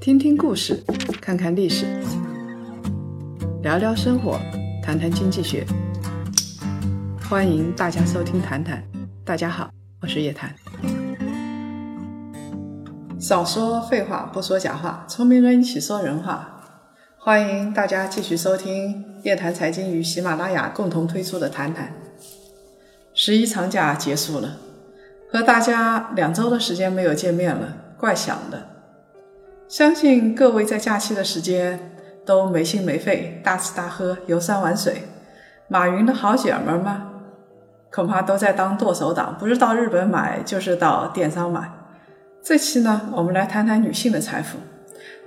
听听故事，看看历史，聊聊生活，谈谈经济学。欢迎大家收听《谈谈》，大家好，我是叶檀。少说废话，不说假话，聪明人一起说人话。欢迎大家继续收听叶檀财经与喜马拉雅共同推出的《谈谈》。十一长假结束了，和大家两周的时间没有见面了，怪想的。相信各位在假期的时间都没心没肺，大吃大喝，游山玩水。马云的好姐们儿吗？恐怕都在当剁手党，不是到日本买，就是到电商买。这期呢，我们来谈谈女性的财富。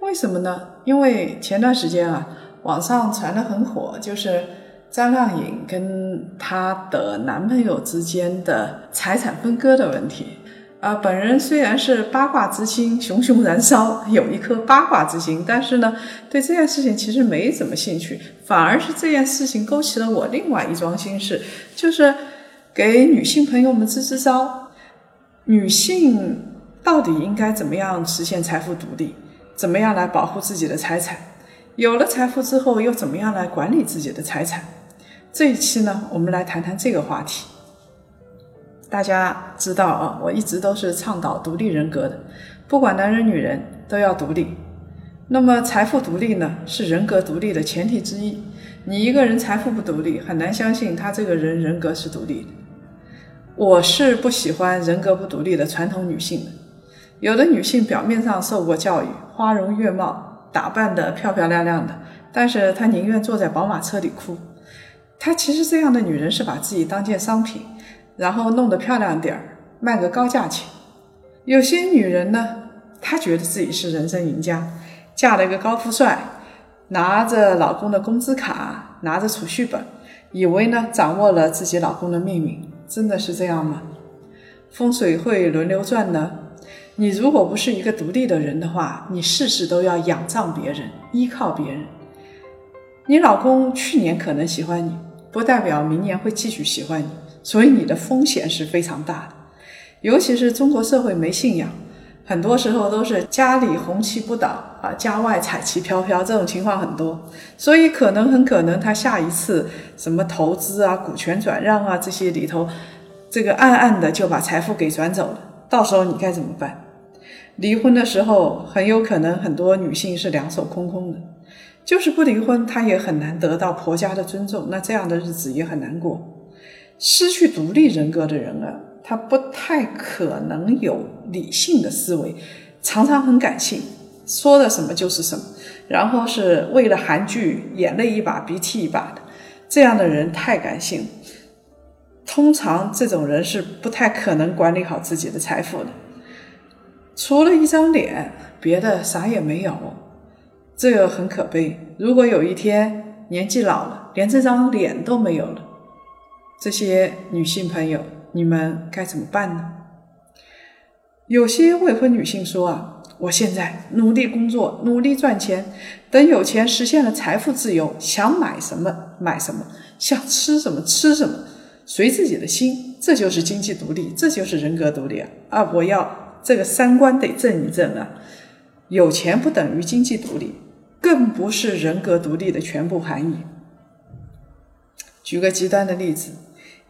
为什么呢？因为前段时间啊，网上传的很火，就是张靓颖跟她的男朋友之间的财产分割的问题。啊，本人虽然是八卦之心熊熊燃烧，有一颗八卦之心，但是呢，对这件事情其实没什么兴趣，反而是这件事情勾起了我另外一桩心事，就是给女性朋友们支支招。女性到底应该怎么样实现财富独立？怎么样来保护自己的财产？有了财富之后，又怎么样来管理自己的财产？这一期呢，我们来谈谈这个话题。大家知道啊，我一直都是倡导独立人格的，不管男人女人都要独立。那么财富独立呢，是人格独立的前提之一。你一个人财富不独立，很难相信他这个人人格是独立的。我是不喜欢人格不独立的传统女性的。有的女性表面上受过教育，花容月貌，打扮得漂漂亮亮的，但是她宁愿坐在宝马车里哭。她其实这样的女人是把自己当件商品。然后弄得漂亮点儿，卖个高价钱。有些女人呢，她觉得自己是人生赢家，嫁了一个高富帅，拿着老公的工资卡，拿着储蓄本，以为呢掌握了自己老公的命运。真的是这样吗？风水会轮流转呢。你如果不是一个独立的人的话，你事事都要仰仗别人，依靠别人。你老公去年可能喜欢你，不代表明年会继续喜欢你。所以你的风险是非常大的，尤其是中国社会没信仰，很多时候都是家里红旗不倒啊，家外彩旗飘飘，这种情况很多。所以可能很可能他下一次什么投资啊、股权转让啊这些里头，这个暗暗的就把财富给转走了。到时候你该怎么办？离婚的时候很有可能很多女性是两手空空的，就是不离婚，她也很难得到婆家的尊重，那这样的日子也很难过。失去独立人格的人啊，他不太可能有理性的思维，常常很感性，说的什么就是什么，然后是为了韩剧眼泪一把鼻涕一把的，这样的人太感性。通常这种人是不太可能管理好自己的财富的，除了一张脸，别的啥也没有，这个很可悲。如果有一天年纪老了，连这张脸都没有了。这些女性朋友，你们该怎么办呢？有些未婚女性说啊，我现在努力工作，努力赚钱，等有钱实现了财富自由，想买什么买什么，想吃什么吃什么，随自己的心，这就是经济独立，这就是人格独立啊！啊，我要这个三观得正一正啊！有钱不等于经济独立，更不是人格独立的全部含义。举个极端的例子。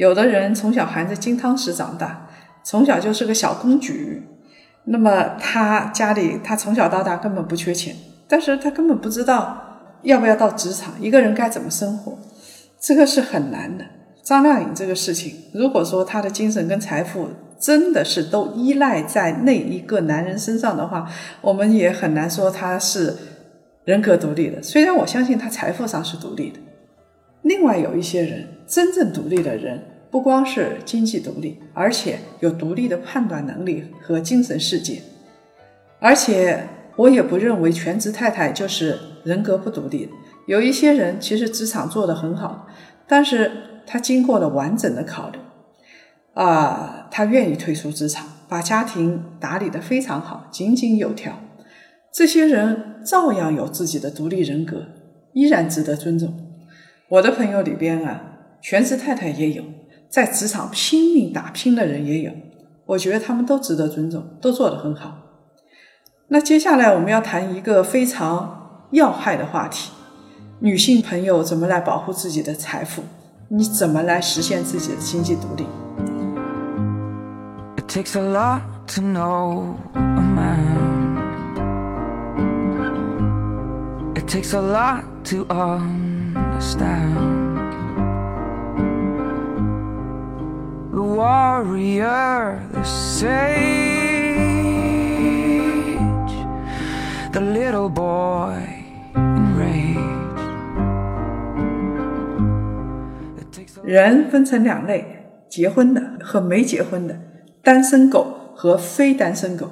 有的人从小含着金汤匙长大，从小就是个小公举，那么他家里他从小到大根本不缺钱，但是他根本不知道要不要到职场，一个人该怎么生活，这个是很难的。张靓颖这个事情，如果说她的精神跟财富真的是都依赖在那一个男人身上的话，我们也很难说她是人格独立的。虽然我相信她财富上是独立的。另外有一些人，真正独立的人，不光是经济独立，而且有独立的判断能力和精神世界。而且我也不认为全职太太就是人格不独立。有一些人其实职场做得很好，但是他经过了完整的考虑，啊，他愿意退出职场，把家庭打理得非常好，井井有条。这些人照样有自己的独立人格，依然值得尊重。我的朋友里边啊，全职太太也有，在职场拼命打拼的人也有，我觉得他们都值得尊重，都做得很好。那接下来我们要谈一个非常要害的话题：女性朋友怎么来保护自己的财富？你怎么来实现自己的经济独立？It takes a lot to know a man. It takes a lot to understand. Warrior, the little boy rage 人分成两类：结婚的和没结婚的，单身狗和非单身狗。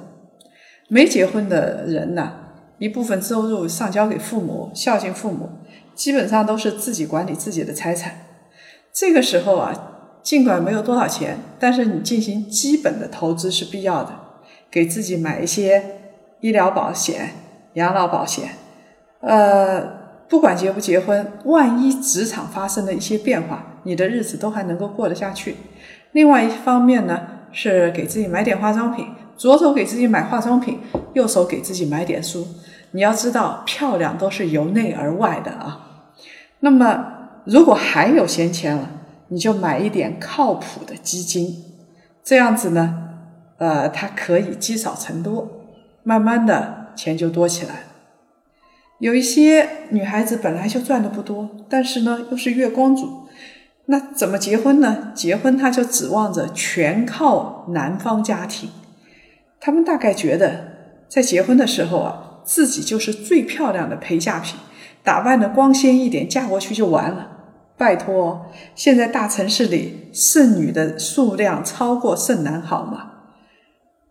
没结婚的人呢，一部分收入上交给父母，孝敬父母，基本上都是自己管理自己的财产。这个时候啊，尽管没有多少钱，但是你进行基本的投资是必要的，给自己买一些医疗保险、养老保险。呃，不管结不结婚，万一职场发生了一些变化，你的日子都还能够过得下去。另外一方面呢，是给自己买点化妆品，左手给自己买化妆品，右手给自己买点书。你要知道，漂亮都是由内而外的啊。那么，如果还有闲钱了，你就买一点靠谱的基金，这样子呢，呃，它可以积少成多，慢慢的钱就多起来。有一些女孩子本来就赚的不多，但是呢又是月光族，那怎么结婚呢？结婚她就指望着全靠男方家庭，他们大概觉得在结婚的时候啊，自己就是最漂亮的陪嫁品，打扮的光鲜一点，嫁过去就完了。拜托，现在大城市里剩女的数量超过剩男，好吗？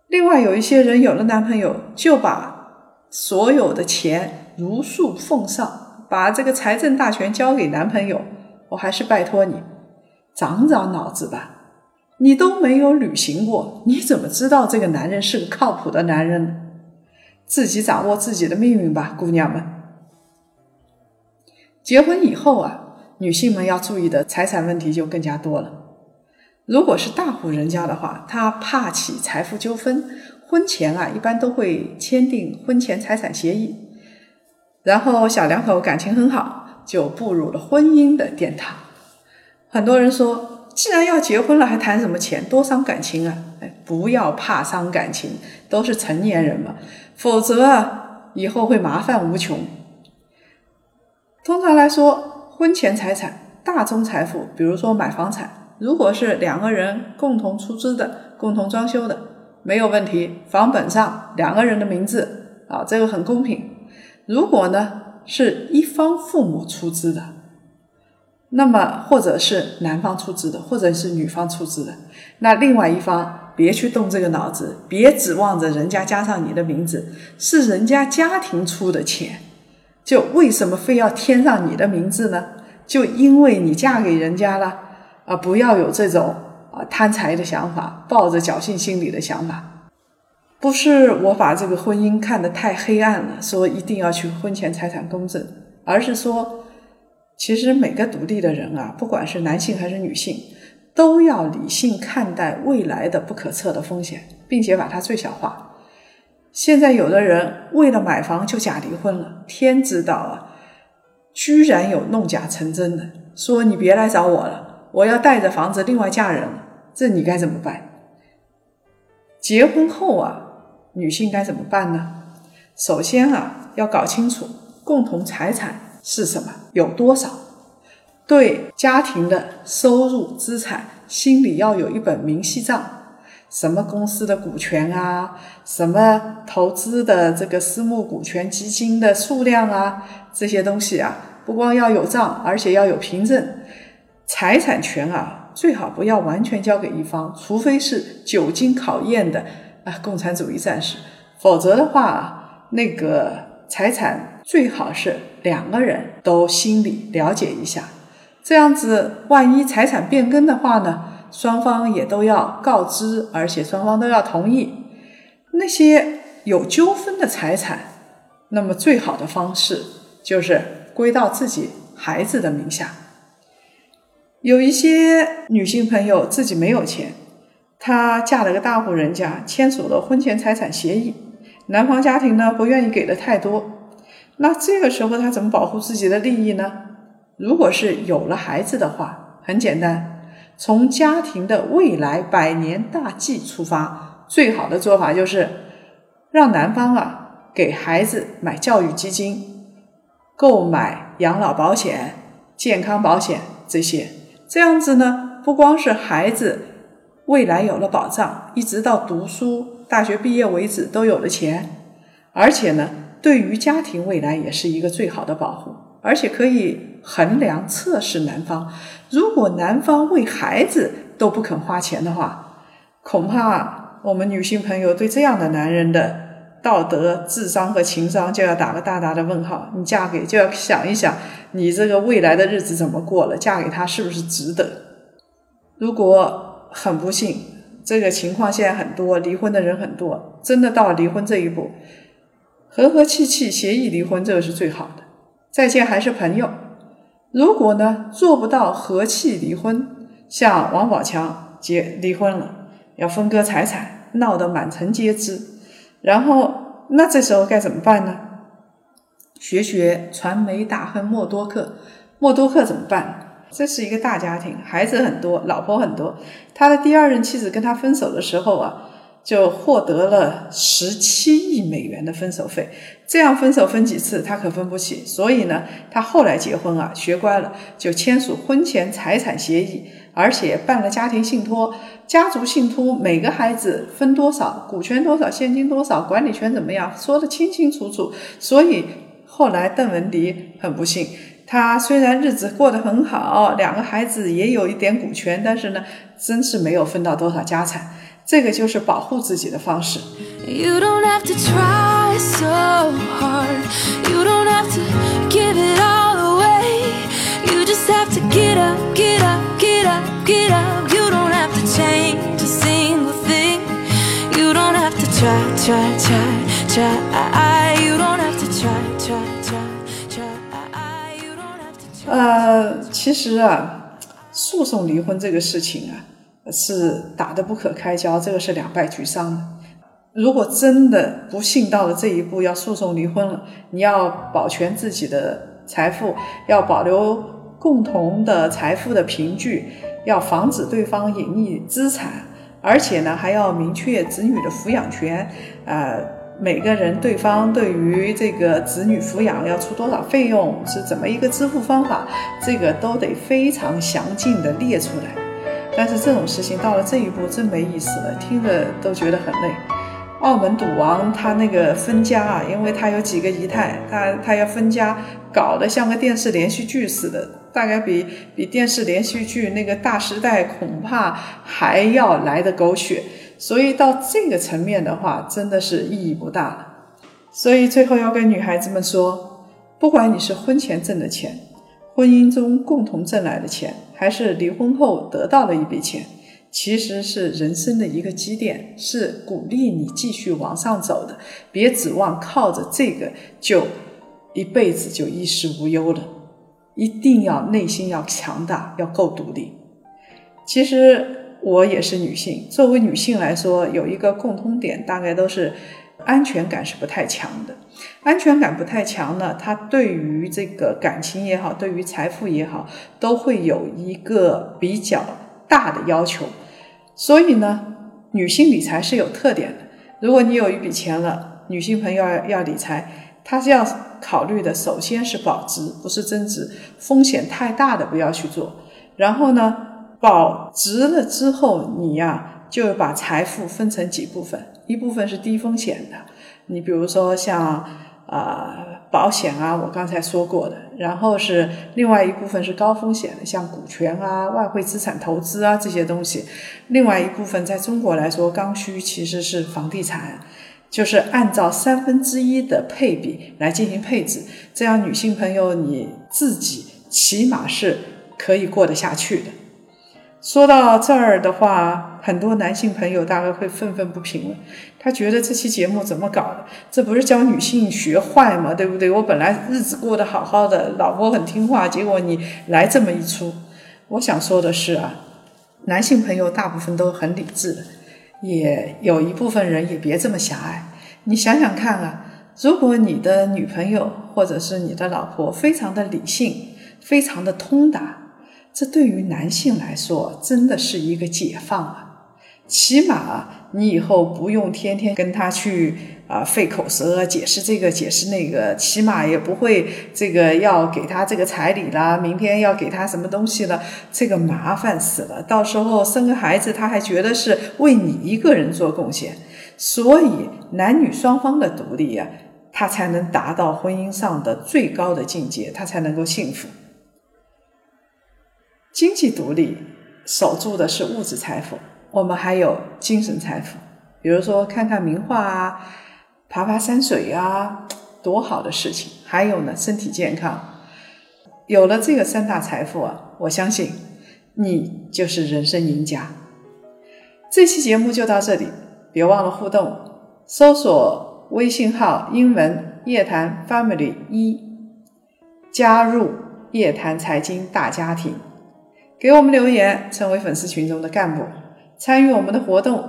另外有一些人有了男朋友，就把所有的钱如数奉上，把这个财政大权交给男朋友。我还是拜托你，长长脑子吧。你都没有旅行过，你怎么知道这个男人是个靠谱的男人呢？自己掌握自己的命运吧，姑娘们。结婚以后啊，女性们要注意的财产问题就更加多了。如果是大户人家的话，他怕起财富纠纷，婚前啊一般都会签订婚前财产协议，然后小两口感情很好，就步入了婚姻的殿堂。很多人说，既然要结婚了，还谈什么钱，多伤感情啊！哎，不要怕伤感情，都是成年人嘛，否则啊以后会麻烦无穷。通常来说，婚前财产、大宗财富，比如说买房产，如果是两个人共同出资的、共同装修的，没有问题，房本上两个人的名字啊，这个很公平。如果呢是一方父母出资的，那么或者是男方出资的，或者是女方出资的，那另外一方别去动这个脑子，别指望着人家加上你的名字，是人家家庭出的钱。就为什么非要添上你的名字呢？就因为你嫁给人家了啊！不要有这种啊贪财的想法，抱着侥幸心理的想法。不是我把这个婚姻看得太黑暗了，说一定要去婚前财产公证，而是说，其实每个独立的人啊，不管是男性还是女性，都要理性看待未来的不可测的风险，并且把它最小化。现在有的人为了买房就假离婚了，天知道啊！居然有弄假成真的，说你别来找我了，我要带着房子另外嫁人了，这你该怎么办？结婚后啊，女性该怎么办呢？首先啊，要搞清楚共同财产是什么，有多少，对家庭的收入、资产，心里要有一本明细账。什么公司的股权啊，什么投资的这个私募股权基金的数量啊，这些东西啊，不光要有账，而且要有凭证。财产权啊，最好不要完全交给一方，除非是久经考验的啊共产主义战士，否则的话，那个财产最好是两个人都心里了解一下，这样子万一财产变更的话呢？双方也都要告知，而且双方都要同意。那些有纠纷的财产，那么最好的方式就是归到自己孩子的名下。有一些女性朋友自己没有钱，她嫁了个大户人家，签署了婚前财产协议，男方家庭呢不愿意给的太多，那这个时候她怎么保护自己的利益呢？如果是有了孩子的话，很简单，从家庭的未来百年大计出发，最好的做法就是让男方啊给孩子买教育基金，购买养老保险、健康保险这些，这样子呢，不光是孩子未来有了保障，一直到读书大学毕业为止都有了钱，而且呢，对于家庭未来也是一个最好的保护。而且可以衡量测试男方，如果男方为孩子都不肯花钱的话，恐怕我们女性朋友对这样的男人的道德、智商和情商就要打个大大的问号。你嫁给就要想一想，你这个未来的日子怎么过了？嫁给他是不是值得？如果很不幸，这个情况现在很多，离婚的人很多，真的到离婚这一步，和和气气协议离婚，这个是最好的。再见还是朋友。如果呢做不到和气离婚，像王宝强结离婚了，要分割财产，闹得满城皆知。然后那这时候该怎么办呢？学学传媒大亨默多克，默多克怎么办？这是一个大家庭，孩子很多，老婆很多。他的第二任妻子跟他分手的时候啊。就获得了十七亿美元的分手费，这样分手分几次他可分不起，所以呢，他后来结婚啊，学乖了，就签署婚前财产协议，而且办了家庭信托，家族信托每个孩子分多少，股权多少，现金多少，管理权怎么样，说的清清楚楚。所以后来邓文迪很不幸，他虽然日子过得很好，两个孩子也有一点股权，但是呢，真是没有分到多少家产。这个就是保护自己的方式。You don't have to try so hard. You don't have to give it all away. You just have to get up, get up, get up, get up. You don't have to change a single thing. You don't have to try, try, try, try. You don't have to try, try, try, try. You don't have to try. 呃，其实啊，诉讼离婚这个事情啊。是打得不可开交，这个是两败俱伤的。如果真的不幸到了这一步，要诉讼离婚了，你要保全自己的财富，要保留共同的财富的凭据，要防止对方隐匿资产，而且呢，还要明确子女的抚养权。呃，每个人对方对于这个子女抚养要出多少费用，是怎么一个支付方法，这个都得非常详尽的列出来。但是这种事情到了这一步真没意思了，听着都觉得很累。澳门赌王他那个分家啊，因为他有几个姨太，他他要分家，搞得像个电视连续剧似的，大概比比电视连续剧那个《大时代》恐怕还要来的狗血。所以到这个层面的话，真的是意义不大了。所以最后要跟女孩子们说，不管你是婚前挣的钱。婚姻中共同挣来的钱，还是离婚后得到了一笔钱，其实是人生的一个积淀，是鼓励你继续往上走的。别指望靠着这个就一辈子就衣食无忧了，一定要内心要强大，要够独立。其实我也是女性，作为女性来说，有一个共通点，大概都是。安全感是不太强的，安全感不太强呢，他对于这个感情也好，对于财富也好，都会有一个比较大的要求。所以呢，女性理财是有特点的。如果你有一笔钱了，女性朋友要要理财，她是要考虑的，首先是保值，不是增值，风险太大的不要去做。然后呢，保值了之后，你呀就把财富分成几部分。一部分是低风险的，你比如说像呃保险啊，我刚才说过的，然后是另外一部分是高风险的，像股权啊、外汇资产投资啊这些东西。另外一部分在中国来说，刚需其实是房地产，就是按照三分之一的配比来进行配置，这样女性朋友你自己起码是可以过得下去的。说到这儿的话，很多男性朋友大概会愤愤不平了。他觉得这期节目怎么搞的？这不是教女性学坏吗？对不对？我本来日子过得好好的，老婆很听话，结果你来这么一出。我想说的是啊，男性朋友大部分都很理智的，也有一部分人也别这么狭隘。你想想看啊，如果你的女朋友或者是你的老婆非常的理性，非常的通达，这对于男性来说真的是一个解放啊！起码你以后不用天天跟他去啊费口舌解释这个解释那个，起码也不会这个要给他这个彩礼啦，明天要给他什么东西了，这个麻烦死了。到时候生个孩子，他还觉得是为你一个人做贡献。所以男女双方的独立呀，他才能达到婚姻上的最高的境界，他才能够幸福。经济独立守住的是物质财富。我们还有精神财富，比如说看看名画啊，爬爬山水啊，多好的事情！还有呢，身体健康。有了这个三大财富啊，我相信你就是人生赢家。这期节目就到这里，别忘了互动，搜索微信号英文夜谈 family 一，加入夜谈财经大家庭，给我们留言，成为粉丝群中的干部。参与我们的活动，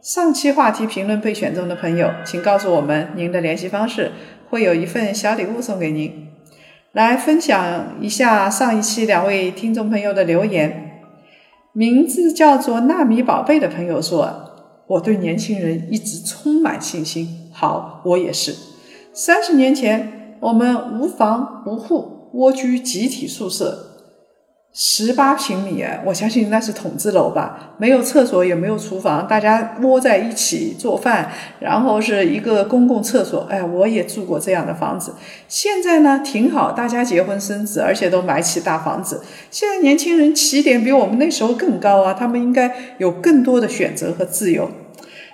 上期话题评论被选中的朋友，请告诉我们您的联系方式，会有一份小礼物送给您。来分享一下上一期两位听众朋友的留言，名字叫做纳米宝贝的朋友说：“我对年轻人一直充满信心。”好，我也是。三十年前，我们无房无户，蜗居集体宿舍。十八平米，我相信那是筒子楼吧，没有厕所，也没有厨房，大家窝在一起做饭，然后是一个公共厕所。哎，我也住过这样的房子。现在呢，挺好，大家结婚生子，而且都买起大房子。现在年轻人起点比我们那时候更高啊，他们应该有更多的选择和自由。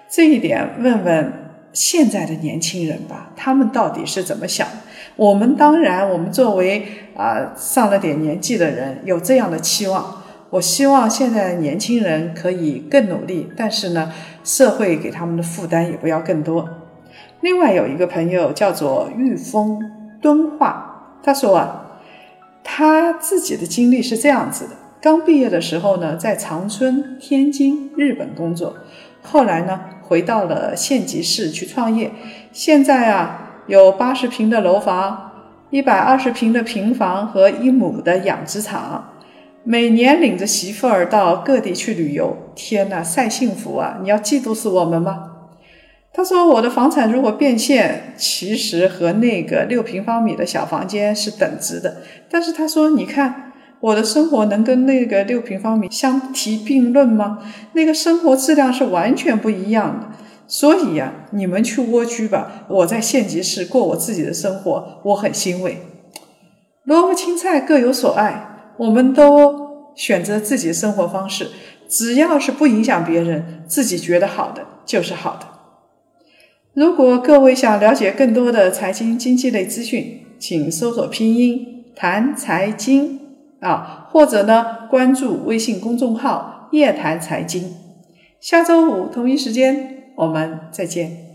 这一点，问问现在的年轻人吧，他们到底是怎么想的？我们当然，我们作为啊上了点年纪的人，有这样的期望。我希望现在年轻人可以更努力，但是呢，社会给他们的负担也不要更多。另外有一个朋友叫做玉峰敦化，他说啊，他自己的经历是这样子的：刚毕业的时候呢，在长春、天津、日本工作，后来呢，回到了县级市去创业，现在啊。有八十平的楼房，一百二十平的平房和一亩的养殖场，每年领着媳妇儿到各地去旅游，天哪，晒幸福啊！你要嫉妒死我们吗？他说：“我的房产如果变现，其实和那个六平方米的小房间是等值的。但是他说，你看我的生活能跟那个六平方米相提并论吗？那个生活质量是完全不一样的。”所以呀，你们去蜗居吧，我在县级市过我自己的生活，我很欣慰。萝卜青菜各有所爱，我们都选择自己的生活方式，只要是不影响别人，自己觉得好的就是好的。如果各位想了解更多的财经经济类资讯，请搜索拼音谈财经啊，或者呢关注微信公众号夜谈财经。下周五同一时间。我们再见。